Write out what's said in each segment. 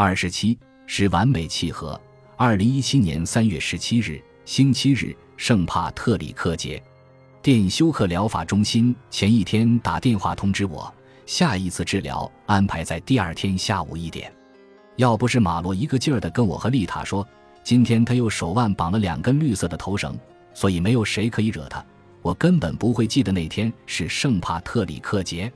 二十七是完美契合。二零一七年三月十七日，星期日，圣帕特里克节。电休克疗法中心前一天打电话通知我，下一次治疗安排在第二天下午一点。要不是马洛一个劲儿的跟我和丽塔说，今天他又手腕绑了两根绿色的头绳，所以没有谁可以惹他。我根本不会记得那天是圣帕特里克节。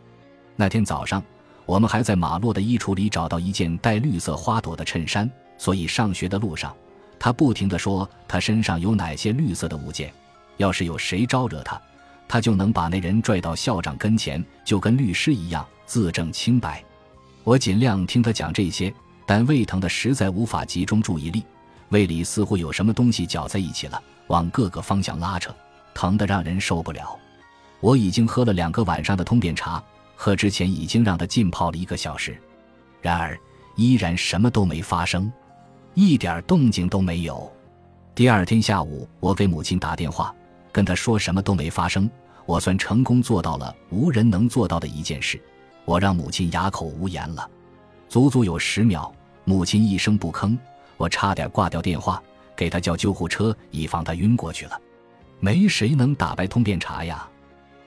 那天早上，我们还在马洛的衣橱里找到一件带绿色花朵的衬衫，所以上学的路上，他不停地说他身上有哪些绿色的物件。要是有谁招惹他，他就能把那人拽到校长跟前，就跟律师一样自证清白。我尽量听他讲这些，但胃疼的实在无法集中注意力。胃里似乎有什么东西搅在一起了，往各个方向拉扯，疼得让人受不了。我已经喝了两个晚上的通便茶，喝之前已经让他浸泡了一个小时，然而依然什么都没发生，一点动静都没有。第二天下午，我给母亲打电话，跟她说什么都没发生。我算成功做到了无人能做到的一件事，我让母亲哑口无言了，足足有十秒，母亲一声不吭。我差点挂掉电话，给她叫救护车，以防她晕过去了。没谁能打败通便茶呀。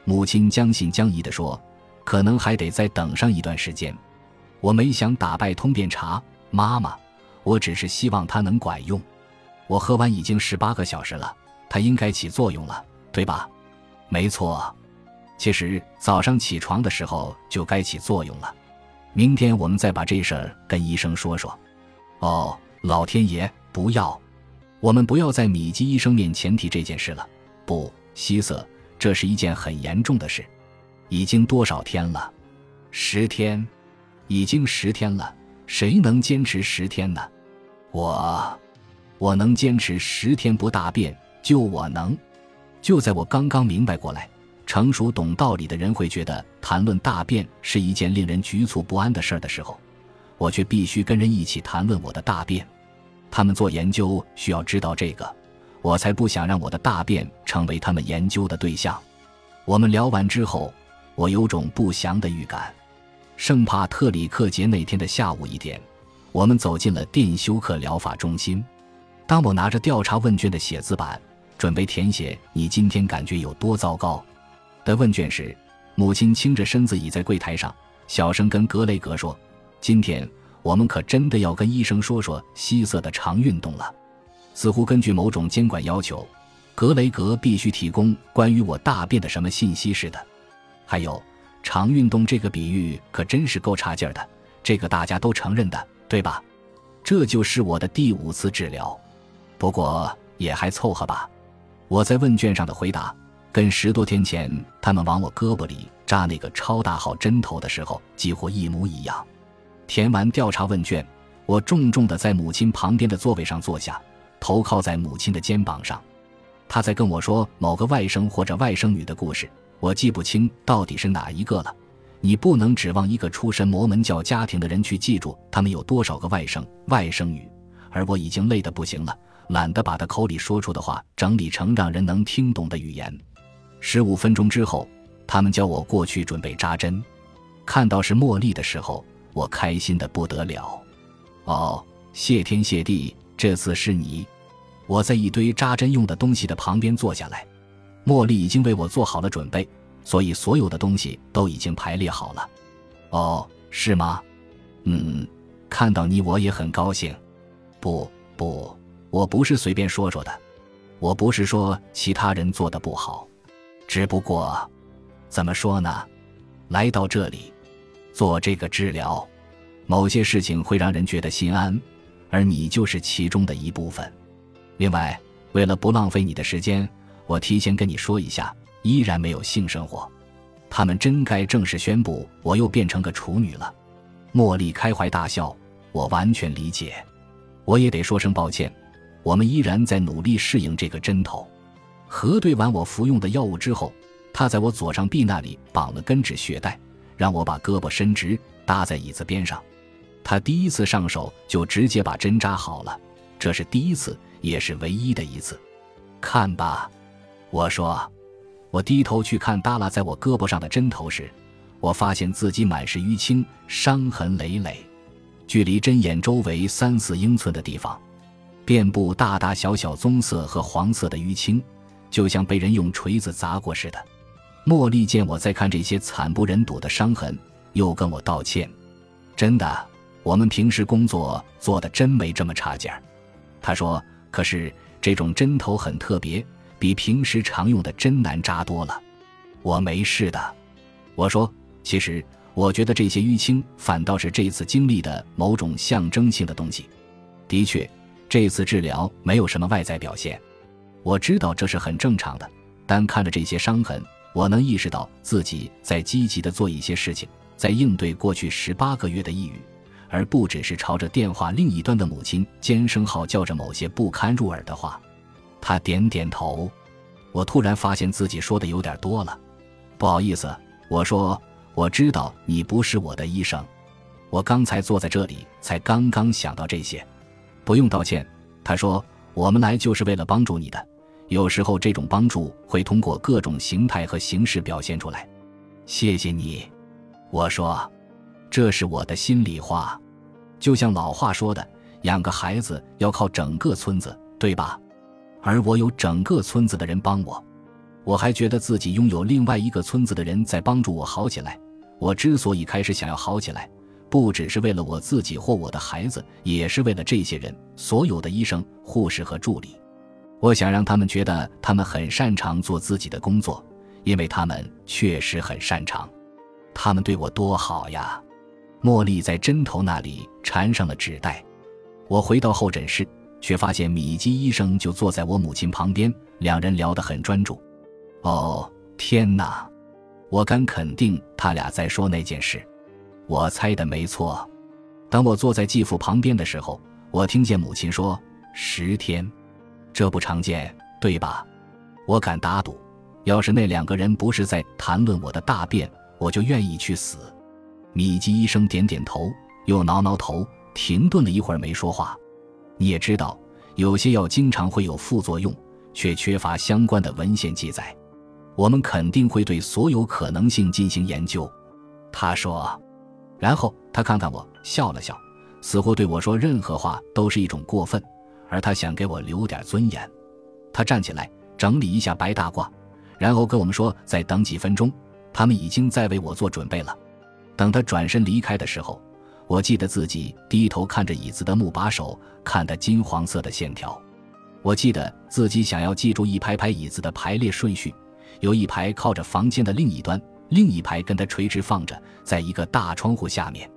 母亲将信将疑地说：“可能还得再等上一段时间。”我没想打败通便茶，妈妈，我只是希望它能管用。我喝完已经十八个小时了，它应该起作用了，对吧？没错。其实早上起床的时候就该起作用了。明天我们再把这事儿跟医生说说。哦。老天爷，不要！我们不要在米基医生面前提这件事了。不，希瑟，这是一件很严重的事。已经多少天了？十天，已经十天了。谁能坚持十天呢？我，我能坚持十天不大便，就我能。就在我刚刚明白过来，成熟懂道理的人会觉得谈论大便是一件令人局促不安的事儿的时候，我却必须跟人一起谈论我的大便。他们做研究需要知道这个，我才不想让我的大便成为他们研究的对象。我们聊完之后，我有种不祥的预感。圣帕特里克节那天的下午一点，我们走进了电休克疗法中心。当我拿着调查问卷的写字板，准备填写“你今天感觉有多糟糕”的问卷时，母亲倾着身子倚在柜台上，小声跟格雷格说：“今天。”我们可真的要跟医生说说希瑟的肠运动了。似乎根据某种监管要求，格雷格必须提供关于我大便的什么信息似的。还有，常运动这个比喻可真是够差劲儿的，这个大家都承认的，对吧？这就是我的第五次治疗，不过也还凑合吧。我在问卷上的回答，跟十多天前他们往我胳膊里扎那个超大号针头的时候几乎一模一样。填完调查问卷，我重重的在母亲旁边的座位上坐下，头靠在母亲的肩膀上。她在跟我说某个外甥或者外甥女的故事，我记不清到底是哪一个了。你不能指望一个出身摩门教家庭的人去记住他们有多少个外甥、外甥女，而我已经累得不行了，懒得把他口里说出的话整理成让人能听懂的语言。十五分钟之后，他们叫我过去准备扎针，看到是茉莉的时候。我开心的不得了，哦，谢天谢地，这次是你！我在一堆扎针用的东西的旁边坐下来，茉莉已经为我做好了准备，所以所有的东西都已经排列好了。哦，是吗？嗯，看到你我也很高兴。不不，我不是随便说说的，我不是说其他人做的不好，只不过，怎么说呢？来到这里。做这个治疗，某些事情会让人觉得心安，而你就是其中的一部分。另外，为了不浪费你的时间，我提前跟你说一下，依然没有性生活。他们真该正式宣布我又变成个处女了。茉莉开怀大笑，我完全理解。我也得说声抱歉，我们依然在努力适应这个针头。核对完我服用的药物之后，他在我左上臂那里绑了根止血带。让我把胳膊伸直，搭在椅子边上。他第一次上手就直接把针扎好了，这是第一次，也是唯一的一次。看吧，我说。我低头去看耷拉在我胳膊上的针头时，我发现自己满是淤青，伤痕累累。距离针眼周围三四英寸的地方，遍布大大小小棕色和黄色的淤青，就像被人用锤子砸过似的。茉莉见我在看这些惨不忍睹的伤痕，又跟我道歉：“真的，我们平时工作做的真没这么差劲儿。”她说：“可是这种针头很特别，比平时常用的针难扎多了。”我没事的，我说：“其实。”我觉得这些淤青反倒是这次经历的某种象征性的东西。的确，这次治疗没有什么外在表现，我知道这是很正常的。但看着这些伤痕，我能意识到自己在积极的做一些事情，在应对过去十八个月的抑郁，而不只是朝着电话另一端的母亲尖声号叫着某些不堪入耳的话。他点点头。我突然发现自己说的有点多了，不好意思，我说。我知道你不是我的医生，我刚才坐在这里才刚刚想到这些，不用道歉。他说：“我们来就是为了帮助你的，有时候这种帮助会通过各种形态和形式表现出来。”谢谢你，我说，这是我的心里话，就像老话说的，养个孩子要靠整个村子，对吧？而我有整个村子的人帮我，我还觉得自己拥有另外一个村子的人在帮助我好起来。我之所以开始想要好起来，不只是为了我自己或我的孩子，也是为了这些人，所有的医生、护士和助理。我想让他们觉得他们很擅长做自己的工作，因为他们确实很擅长。他们对我多好呀！茉莉在针头那里缠上了纸带。我回到候诊室，却发现米基医生就坐在我母亲旁边，两人聊得很专注。哦，天哪！我敢肯定，他俩在说那件事。我猜的没错。当我坐在继父旁边的时候，我听见母亲说：“十天，这不常见，对吧？”我敢打赌，要是那两个人不是在谈论我的大便，我就愿意去死。米基医生点点头，又挠挠头，停顿了一会儿没说话。你也知道，有些药经常会有副作用，却缺乏相关的文献记载。我们肯定会对所有可能性进行研究，他说。然后他看看我，笑了笑，似乎对我说任何话都是一种过分，而他想给我留点尊严。他站起来整理一下白大褂，然后跟我们说再等几分钟，他们已经在为我做准备了。等他转身离开的时候，我记得自己低头看着椅子的木把手，看的金黄色的线条。我记得自己想要记住一排排椅子的排列顺序。有一排靠着房间的另一端，另一排跟它垂直放着，在一个大窗户下面。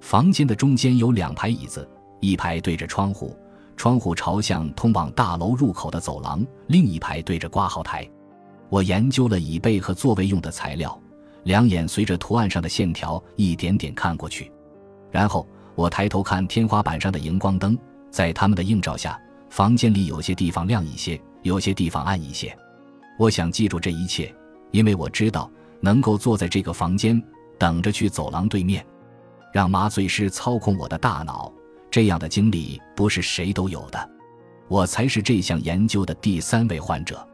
房间的中间有两排椅子，一排对着窗户，窗户朝向通往大楼入口的走廊；另一排对着挂号台。我研究了椅背和座位用的材料，两眼随着图案上的线条一点点看过去。然后我抬头看天花板上的荧光灯，在它们的映照下，房间里有些地方亮一些，有些地方暗一些。我想记住这一切，因为我知道能够坐在这个房间等着去走廊对面，让麻醉师操控我的大脑，这样的经历不是谁都有的。我才是这项研究的第三位患者。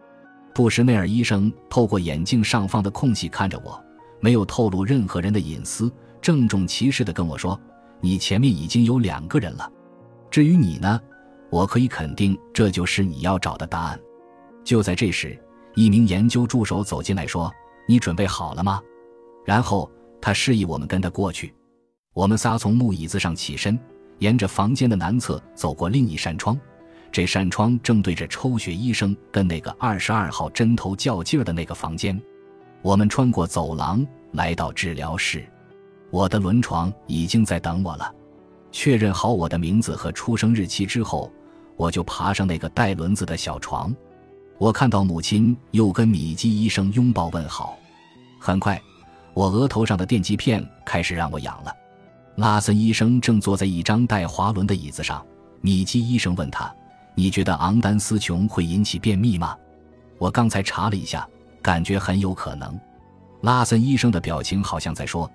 布什内尔医生透过眼镜上方的空隙看着我，没有透露任何人的隐私，郑重其事地跟我说：“你前面已经有两个人了。至于你呢，我可以肯定这就是你要找的答案。”就在这时。一名研究助手走进来，说：“你准备好了吗？”然后他示意我们跟他过去。我们仨从木椅子上起身，沿着房间的南侧走过另一扇窗。这扇窗正对着抽血医生跟那个二十二号针头较劲儿的那个房间。我们穿过走廊，来到治疗室。我的轮床已经在等我了。确认好我的名字和出生日期之后，我就爬上那个带轮子的小床。我看到母亲又跟米基医生拥抱问好。很快，我额头上的电极片开始让我痒了。拉森医生正坐在一张带滑轮的椅子上。米基医生问他：“你觉得昂丹斯琼会引起便秘吗？”我刚才查了一下，感觉很有可能。拉森医生的表情好像在说：“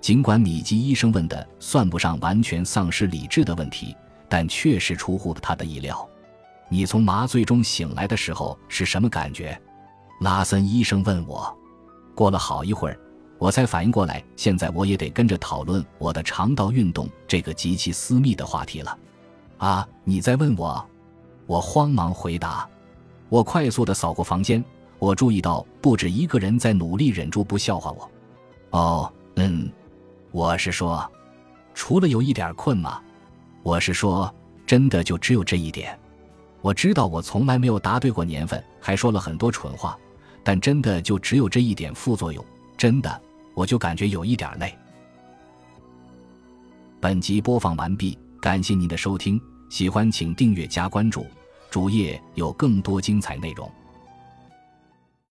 尽管米基医生问的算不上完全丧失理智的问题，但确实出乎了他的意料。”你从麻醉中醒来的时候是什么感觉？拉森医生问我。过了好一会儿，我才反应过来，现在我也得跟着讨论我的肠道运动这个极其私密的话题了。啊，你在问我？我慌忙回答。我快速的扫过房间，我注意到不止一个人在努力忍住不笑话我。哦，嗯，我是说，除了有一点困吗？我是说，真的就只有这一点。我知道我从来没有答对过年份，还说了很多蠢话，但真的就只有这一点副作用。真的，我就感觉有一点累。本集播放完毕，感谢您的收听，喜欢请订阅加关注。主页有更多精彩内容。